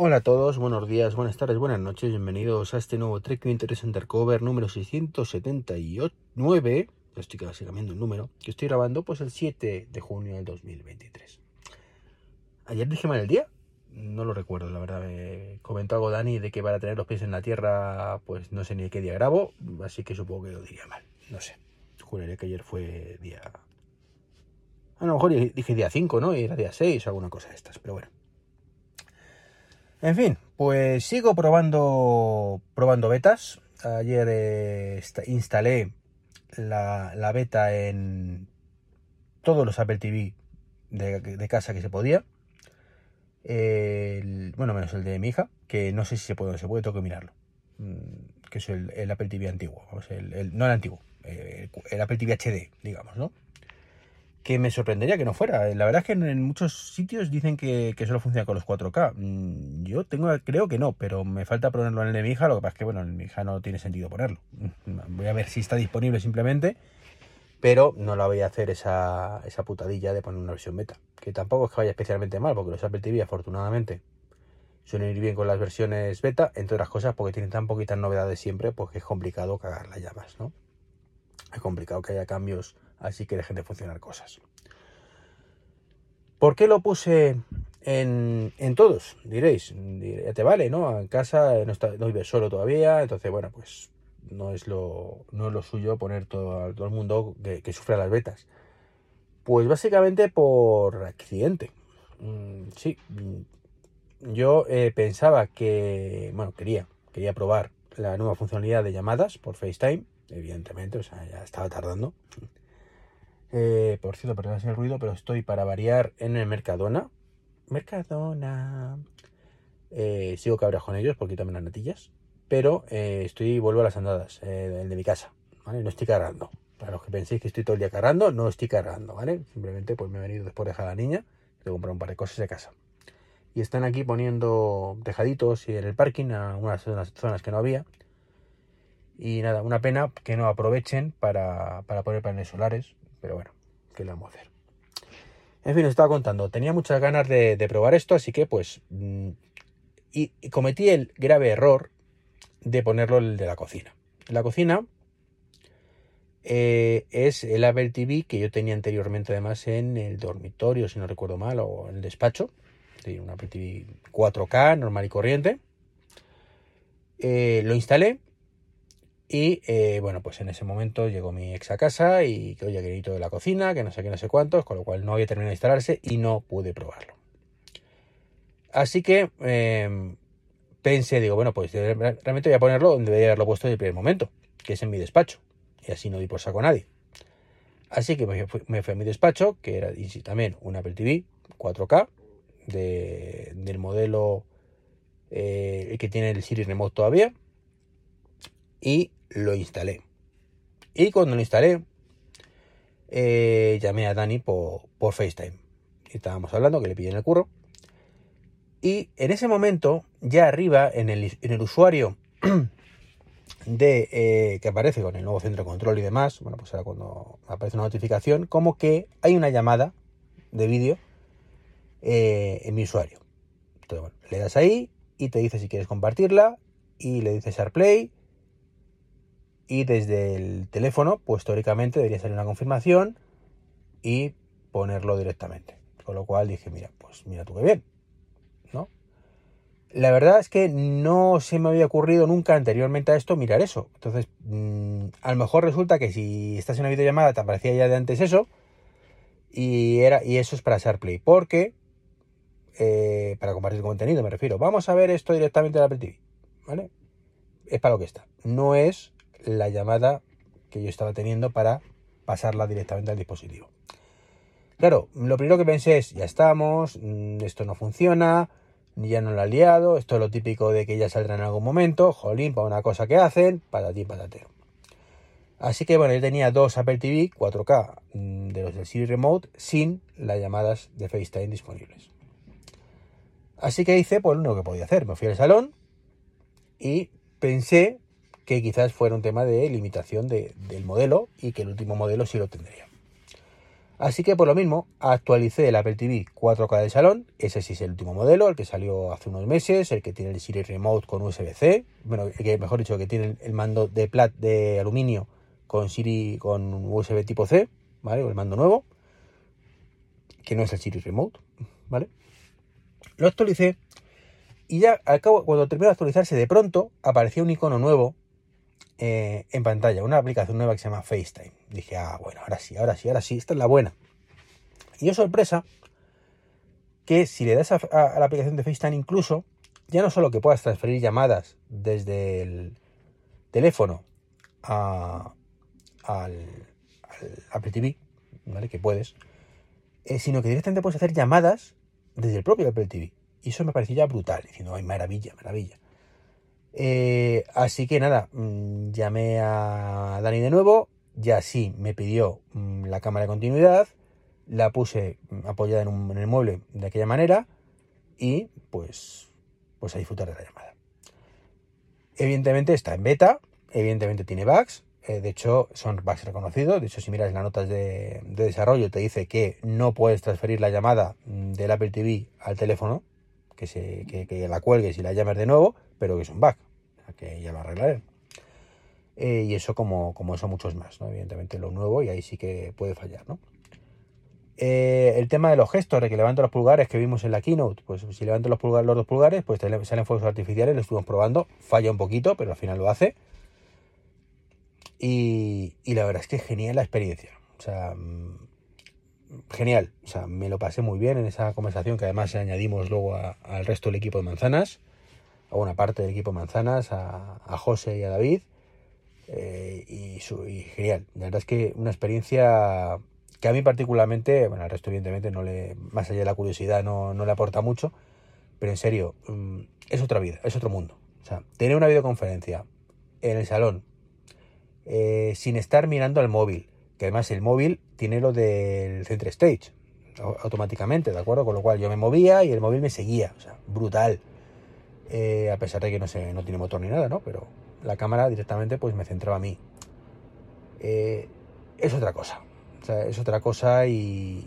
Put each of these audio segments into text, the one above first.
Hola a todos, buenos días, buenas tardes, buenas noches. Bienvenidos a este nuevo Trek Interest Undercover número 679. Ya estoy casi cambiando el número. Que estoy grabando pues el 7 de junio del 2023. Ayer dije mal el día. No lo recuerdo, la verdad. Me comentó algo Dani de que para tener los pies en la tierra, pues no sé ni qué día grabo. Así que supongo que lo diría mal. No sé. Juraría que ayer fue día. A lo mejor dije día 5, ¿no? Y era día 6 o alguna cosa de estas. Pero bueno. En fin, pues sigo probando, probando betas. Ayer eh, instalé la, la, beta en todos los Apple TV de, casa que se podía. Bueno, menos el de mi hija, que no sé si se puede se puede, tengo que mirarlo. Mm, que es el, Apple TV antiguo, no el antiguo, el, el Apple TV HD, digamos, ¿no? Que me sorprendería que no fuera. La verdad es que en, muchos sitios dicen que, solo funciona con los 4K. Mm, yo tengo, creo que no, pero me falta ponerlo en el de mi hija. Lo que pasa es que, bueno, en mi hija no tiene sentido ponerlo. Voy a ver si está disponible simplemente, pero no la voy a hacer esa, esa putadilla de poner una versión beta. Que tampoco es que vaya especialmente mal, porque los Apple TV, afortunadamente, suelen ir bien con las versiones beta, entre otras cosas porque tienen tan poquitas novedades siempre, pues que es complicado cagarla ya más, ¿no? Es complicado que haya cambios así que dejen de funcionar cosas. ¿Por qué lo puse en, en todos? Diréis, te vale, ¿no? En casa no, está, solo todavía, entonces, bueno, pues no es lo, no es lo suyo poner todo, todo el mundo que, que sufra las betas. Pues básicamente por accidente. Mm, sí, mm, yo eh, pensaba que, bueno, quería, quería probar la nueva funcionalidad de llamadas por FaceTime, evidentemente, o sea, ya estaba tardando. Eh, por cierto, perdón el ruido, pero estoy para variar en el Mercadona. Mercadona. Eh, sigo cabreado con ellos porque también las natillas. Pero eh, estoy, vuelvo a las andadas, eh, el de mi casa. ¿vale? No estoy cargando. Para los que penséis que estoy todo el día cargando, no estoy cargando, ¿vale? Simplemente pues me he venido después de dejar a la niña. Que comprar un par de cosas de casa. Y están aquí poniendo tejaditos y en el parking a unas, zonas que no había. Y nada, una pena que no aprovechen para poner paneles solares pero bueno, ¿qué le vamos a hacer? En fin, os estaba contando, tenía muchas ganas de, probar esto, así que pues... Mm, y, y, cometí el grave error de ponerlo el de la cocina. La cocina eh, es el Apple TV que yo tenía anteriormente además en el dormitorio, si no recuerdo mal, o en el despacho. Sí, un Apple TV 4K, normal y corriente. Eh, lo instalé y eh, bueno, pues en ese momento llegó mi ex a casa y que oye, que de la cocina, que no sé qué, no sé cuántos, con lo cual no había terminado de instalarse y no pude probarlo. Así que eh, pensé, digo, bueno, pues realmente voy a ponerlo donde debería haberlo puesto desde el primer momento, que es en mi despacho. Y así no di por saco a nadie. Así que me fui, a mi despacho, que era también un Apple TV 4K, de, del modelo eh, que tiene el Siri Remote todavía. Y lo instalé. Y cuando lo instalé, eh, llamé a Dani por, por FaceTime. Estábamos hablando, que le pillé en el curro. Y en ese momento, ya arriba, en el, en el usuario de eh, que aparece con el nuevo centro de control y demás, bueno, pues ahora cuando aparece una notificación, como que hay una llamada de vídeo eh, en mi usuario. Entonces, bueno, le das ahí y te dice si quieres compartirla y le dices AirPlay y desde el teléfono, pues teóricamente debería salir una confirmación y ponerlo directamente. Con lo cual dije, mira, pues mira tú qué bien, ¿no? La verdad es que no se me había ocurrido nunca anteriormente a esto mirar eso. Entonces, mmm, a lo mejor resulta que si estás en una videollamada te aparecía ya de antes eso y, era, y eso es para SharePlay. Porque, eh, para compartir contenido me refiero, vamos a ver esto directamente en Apple TV, ¿vale? Es para lo que está. No es la llamada que yo estaba teniendo para pasarla directamente al dispositivo. Claro, lo primero que pensé es, ya estamos, mm, esto no funciona, ya no lo ha liado, esto es lo típico de que ya saldrá en algún momento, jolín, para una cosa que hacen, para ti, patatero. Así que bueno, yo tenía dos Apple TV 4K mm, de los del Siri Remote sin las llamadas de FaceTime disponibles. Así que hice pues lo que podía hacer. Me fui al salón y pensé que quizás fuera un tema de limitación del modelo y que el último modelo sí lo tendría. Así que por lo mismo actualicé el Apple TV 4K del salón, ese sí es el último modelo, el que salió hace unos meses, el que tiene el Siri Remote con USB-C, bueno, que mejor dicho, que tiene el mando de plat de aluminio con Siri con USB tipo C, ¿vale? O el mando nuevo, que no es el Siri Remote, ¿vale? Lo actualicé y ya al cabo, cuando terminó de actualizarse, de pronto apareció un icono nuevo eh, en pantalla, una aplicación nueva que se llama FaceTime. Dije, ah, bueno, ahora sí, ahora sí, ahora sí, esta es la buena. Y yo sorpresa que si le das a, la aplicación de FaceTime incluso, ya no solo que puedas transferir llamadas desde el teléfono a, al, Apple TV, ¿vale? Que puedes, eh, sino que directamente puedes hacer llamadas desde el propio Apple TV. Y eso me pareció ya brutal, diciendo, ay, maravilla, maravilla. Eh, así que nada, mm, llamé a Dani de nuevo, ya sí me pidió mm, la cámara de continuidad, la puse mm, apoyada en, el mueble de aquella manera y pues, pues a disfrutar de la llamada. Evidentemente está en beta, evidentemente tiene bugs, eh, de hecho son bugs reconocidos, de hecho si miras las notas de, desarrollo te dice que no puedes transferir la llamada del Apple TV al teléfono, que, se, que, la cuelgues y la llames de nuevo, pero que es un bug, que ya lo arreglaré. Eh, y eso como, como eso muchos más, ¿no? Evidentemente lo nuevo y ahí sí que puede fallar, ¿no? Eh, el tema de los gestos, de que levanto los pulgares que vimos en la keynote, pues si levanto los, pulgares, los dos pulgares, pues salen fuegos artificiales, lo estuvimos probando, falla un poquito, pero al final lo hace. Y, y la verdad es que es genial la experiencia. O sea, mm, genial. O sea, me lo pasé muy bien en esa conversación que además añadimos luego al resto del equipo de manzanas, a una parte del equipo de manzanas, a, José y a David. Eh, y, genial. La verdad es que una experiencia que a mí particularmente, bueno, al resto evidentemente no le, más allá de la curiosidad no, no le aporta mucho, pero en serio, mm, es otra vida, es otro mundo. O sea, tener una videoconferencia en el salón, eh, sin estar mirando al móvil, que además el móvil tiene lo del center stage automáticamente, ¿de acuerdo? Con lo cual yo me movía y el móvil me seguía, o sea, brutal. Eh, a pesar de que no, sé, no tiene motor ni nada, ¿no? Pero la cámara directamente pues me centraba a mí. Eh, es otra cosa, o sea, es otra cosa y,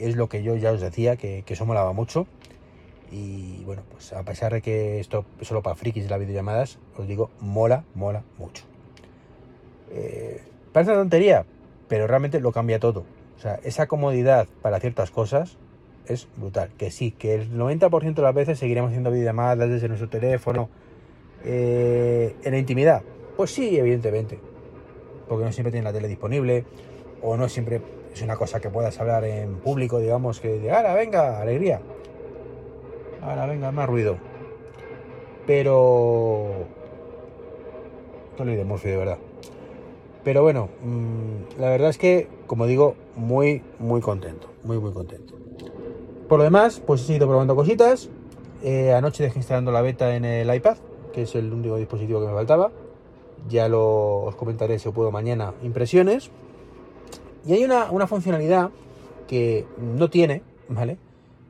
es lo que yo ya os decía, que, eso molaba mucho. Y bueno, pues a pesar de que esto es solo para frikis de las videollamadas, os digo, mola, mola mucho. Eh, parece una tontería, pero realmente lo cambia todo. O sea, esa comodidad para ciertas cosas es brutal. Que sí, que el 90% de las veces seguiremos haciendo videollamadas desde nuestro teléfono eh, en la intimidad. Pues sí, evidentemente. Porque no siempre tiene la tele disponible o no siempre es una cosa que puedas hablar en público, digamos, que de, ahora venga, alegría. Ahora venga, más ruido. Pero... Estoy de Murphy, de verdad. Pero bueno, mm, la verdad es que, como digo, muy, muy contento. Muy, muy contento. Por lo demás, pues he seguido probando cositas. Eh, anoche dejé instalando la beta en el iPad, que es el único dispositivo que me faltaba. Ya lo, os comentaré si puedo mañana impresiones. Y hay una, una funcionalidad que no tiene, ¿vale?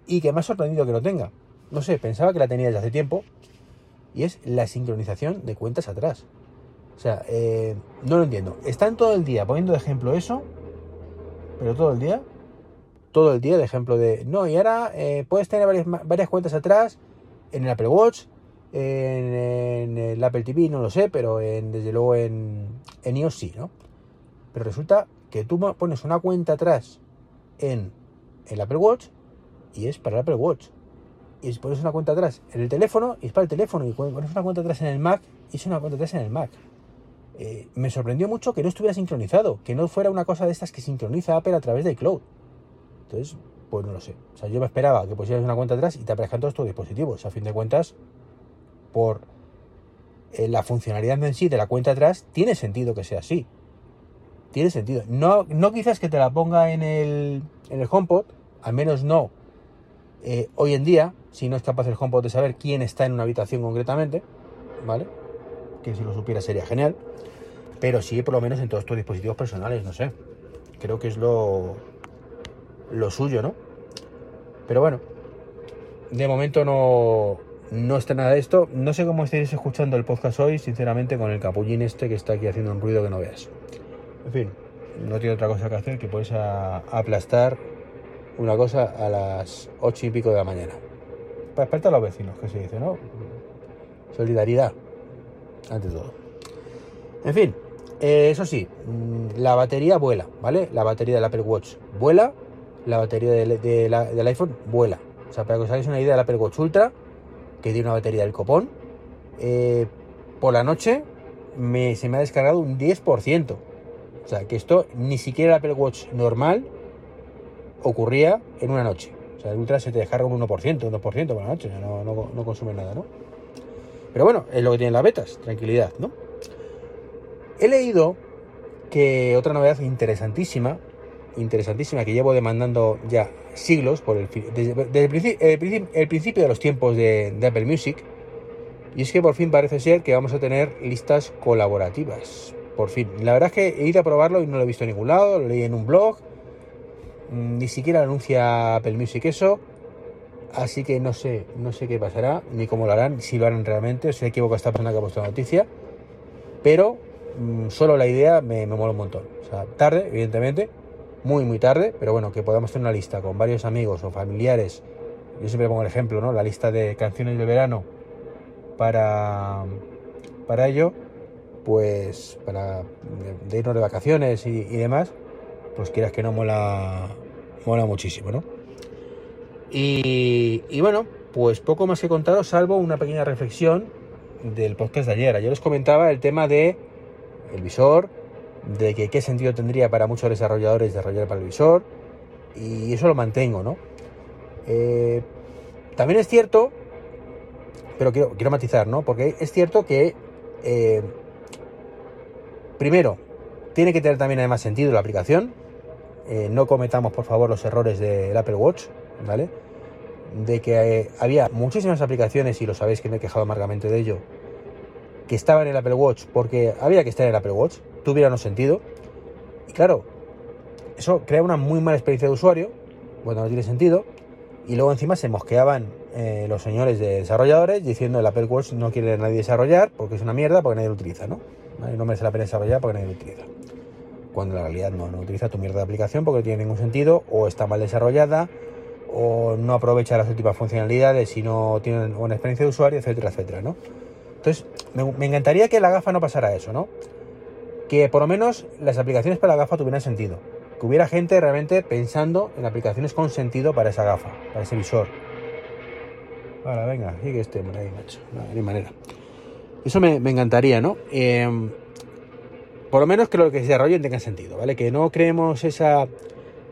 Y que me ha sorprendido que no tenga. No sé, pensaba que la tenía desde hace tiempo. Y es la sincronización de cuentas atrás. O sea, eh, no lo entiendo. Están todo el día poniendo de ejemplo eso, pero todo el día, todo el día de ejemplo de, no, y ahora eh, puedes tener varias, cuentas atrás en el Apple Watch, en, el Apple TV, no lo sé, pero en, desde luego en, en iOS sí, ¿no? Pero resulta que tú pones una cuenta atrás en el Apple Watch y es para el Apple Watch. Y pones una cuenta atrás en el teléfono y es para el teléfono. Y pones una cuenta atrás en el Mac y es una cuenta atrás en el Mac. Eh, me sorprendió mucho que no estuviera sincronizado, que no fuera una cosa de estas que sincroniza Apple a través de iCloud. Entonces, pues no lo sé. O sea, yo me esperaba que pusieras una cuenta atrás y te aparezcan todos tus dispositivos. A fin de cuentas, por eh, la funcionalidad en sí de la cuenta atrás, tiene sentido que sea así. tiene sentido. No, no quizás que te la ponga en el, en el HomePod, al menos no eh, hoy en día, si no es capaz el HomePod de saber quién está en una habitación concretamente, ¿vale? Que si lo supiera sería genial. Pero sí, por lo menos en todos tus dispositivos personales, no sé. Creo que es lo, lo suyo, ¿no? Pero bueno, de momento no, no está nada de esto. No sé cómo estáis escuchando el podcast hoy, sinceramente, con el capullín este que está aquí haciendo un ruido que no veas. En fin, no tiene otra cosa que hacer que puedes aplastar una cosa a las ocho y pico de la mañana. Para despertar a los vecinos, que se dice, ¿no? Solidaridad, ante todo. En fin, eh, eso sí, mm, la batería vuela, ¿vale? La batería del Apple Watch vuela, la batería del iPhone vuela. O sea, para que os hagáis una idea del Apple Watch Ultra, que tiene una batería del copón, eh, por la noche se me ha descargado un 10%. O sea, que esto ni siquiera el Apple Watch normal ocurría en una noche. O sea, el Ultra se te descarga un 1%, un 2% por la noche, no, no, consume nada, ¿no? Pero bueno, es lo que tienen las betas, tranquilidad, ¿no? He leído que otra novedad interesantísima, interesantísima que llevo demandando ya siglos por el, desde, el, principio de los tiempos de, Apple Music, y es que por fin parece ser que vamos a tener listas colaborativas. Por fin. La verdad es que he ido a probarlo y no lo he visto en ningún lado, lo leí en un blog, Mm, ni siquiera anuncia Apple Music eso. Así que no sé, no sé qué pasará, ni cómo lo harán, si lo harán realmente, o si equivoco a esta persona que ha puesto la noticia. Pero solo la idea me, mola un montón. O sea, tarde, evidentemente, muy, muy tarde, pero bueno, que podamos tener una lista con varios amigos o familiares. Yo siempre pongo el ejemplo, ¿no? La lista de canciones de verano para, para ello, pues para de irnos de vacaciones y demás, pues quieras que no mola, mola muchísimo, ¿no? Y, bueno, pues poco más que contaros, salvo una pequeña reflexión del podcast de ayer. Ayer os comentaba el tema de el visor, de que qué sentido tendría para muchos desarrolladores desarrollar para el visor, y eso lo mantengo, ¿no? Eh, también es cierto, pero quiero, quiero matizar, ¿no? Porque es cierto que, eh, primero, tiene que tener también además sentido la aplicación, eh, no cometamos por favor los errores del Apple Watch, ¿vale? De que había muchísimas aplicaciones, y lo sabéis que me he quejado amargamente de ello, que estaban en el Apple Watch porque había que estar en el Apple Watch, tuviera un sentido. Y claro, eso crea una muy mala experiencia de usuario, cuando no tiene sentido. Y luego encima se mosqueaban eh, los señores de desarrolladores diciendo el Apple Watch no quiere nadie desarrollar porque es una mierda, porque nadie lo utiliza, ¿no? No merece la pena desarrollar porque nadie lo utiliza cuando en realidad no, no utiliza tu mierda de aplicación porque no tiene ningún sentido, o está mal desarrollada, o no aprovecha las últimas funcionalidades y no tiene una experiencia de usuario, etcétera, etcétera, ¿no? Entonces, me, encantaría que la gafa no pasara eso, ¿no? Que por lo menos las aplicaciones para la gafa tuvieran sentido. Que hubiera gente realmente pensando en aplicaciones con sentido para esa gafa, para ese visor. Ahora, venga, sigue este, ahí, macho. No, hay manera. Eso me, encantaría, ¿no? Eh, por lo menos que lo que se desarrollen tenga sentido, ¿vale? Que no creemos esa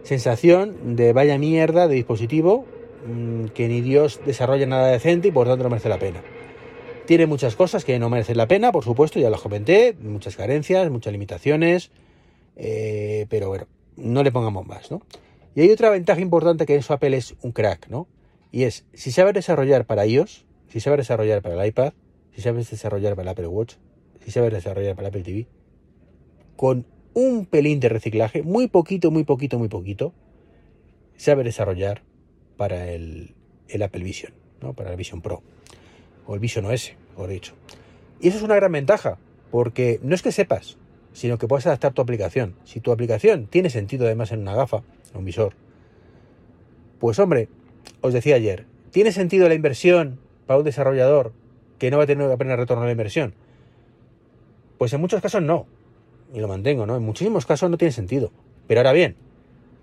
sensación de vaya mierda de dispositivo, mm, que ni Dios desarrolla nada decente y por tanto no merece la pena. Tiene muchas cosas que no merecen la pena, por supuesto, ya lo comenté, muchas carencias, muchas limitaciones, eh, pero bueno, no le pongamos más, ¿no? Y hay otra ventaja importante que en su Apple es un crack, ¿no? Y es, si sabes desarrollar para iOS, si sabes desarrollar para el iPad, si sabes desarrollar para el Apple Watch, si sabes desarrollar para el Apple TV, con un pelín de reciclaje, muy poquito, muy poquito, muy poquito, sabe desarrollar para el, Apple Vision, ¿no? para el Vision Pro, o el Vision OS, mejor dicho. Y eso es una gran ventaja, porque no es que sepas, sino que puedes adaptar tu aplicación. Si tu aplicación tiene sentido además en una gafa, en un visor, pues hombre, os decía ayer, ¿tiene sentido la inversión para un desarrollador que no va a tener apenas retorno a la inversión? Pues en muchos casos no y lo mantengo, ¿no? En muchísimos casos no tiene sentido. Pero ahora bien,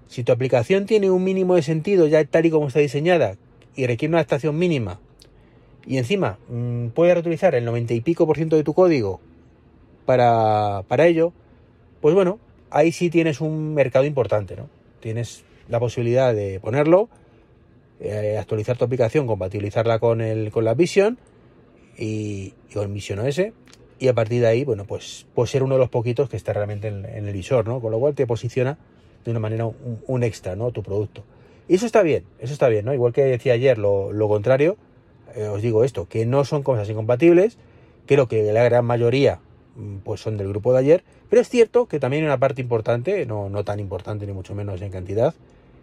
si tu aplicación tiene un mínimo de sentido ya tal y como está diseñada y requiere una adaptación mínima y encima mm, puede reutilizar el 90 y pico por ciento de tu código para, para ello, pues bueno, ahí sí tienes un mercado importante, ¿no? Tienes la posibilidad de ponerlo, eh, actualizar tu aplicación, compatibilizarla con, el, con la Vision y, y con Vision OS y a partir de ahí, bueno, pues, pues ser uno de los poquitos que está realmente en, el visor, ¿no? Con lo cual te posiciona de una manera un, extra, ¿no? Tu producto. Y eso está bien, eso está bien, ¿no? Igual que decía ayer lo, contrario, eh, os digo esto, que no son cosas incompatibles, creo que la gran mayoría mm, pues son del grupo de ayer, pero es cierto que también hay una parte importante, no, no tan importante ni mucho menos en cantidad,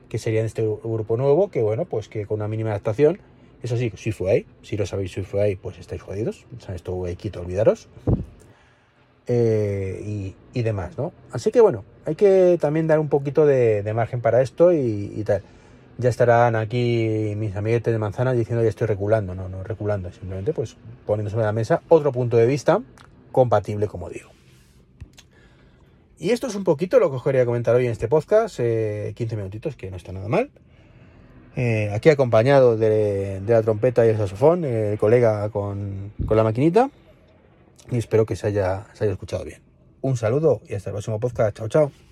que sería en este grupo nuevo, que bueno, pues que con una mínima adaptación eso sí, SwiftUI, si no sabéis SwiftUI, pues estáis jodidos. O sea, esto quito, olvidaros. Eh, y, demás, ¿no? Así que bueno, hay que también dar un poquito de, margen para esto y, tal. Ya estarán aquí mis amiguetes de manzana diciendo que estoy reculando, no, no reculando, simplemente pues poniendo la mesa otro punto de vista compatible, como digo. Y esto es un poquito lo que os quería comentar hoy en este podcast, 15 eh, minutitos, que no está nada mal. Eh, aquí acompañado de, la trompeta y el saxofón, el colega con, con, la maquinita. Y espero que se haya, se haya escuchado bien. Un saludo y hasta el próximo podcast. Chao, chao.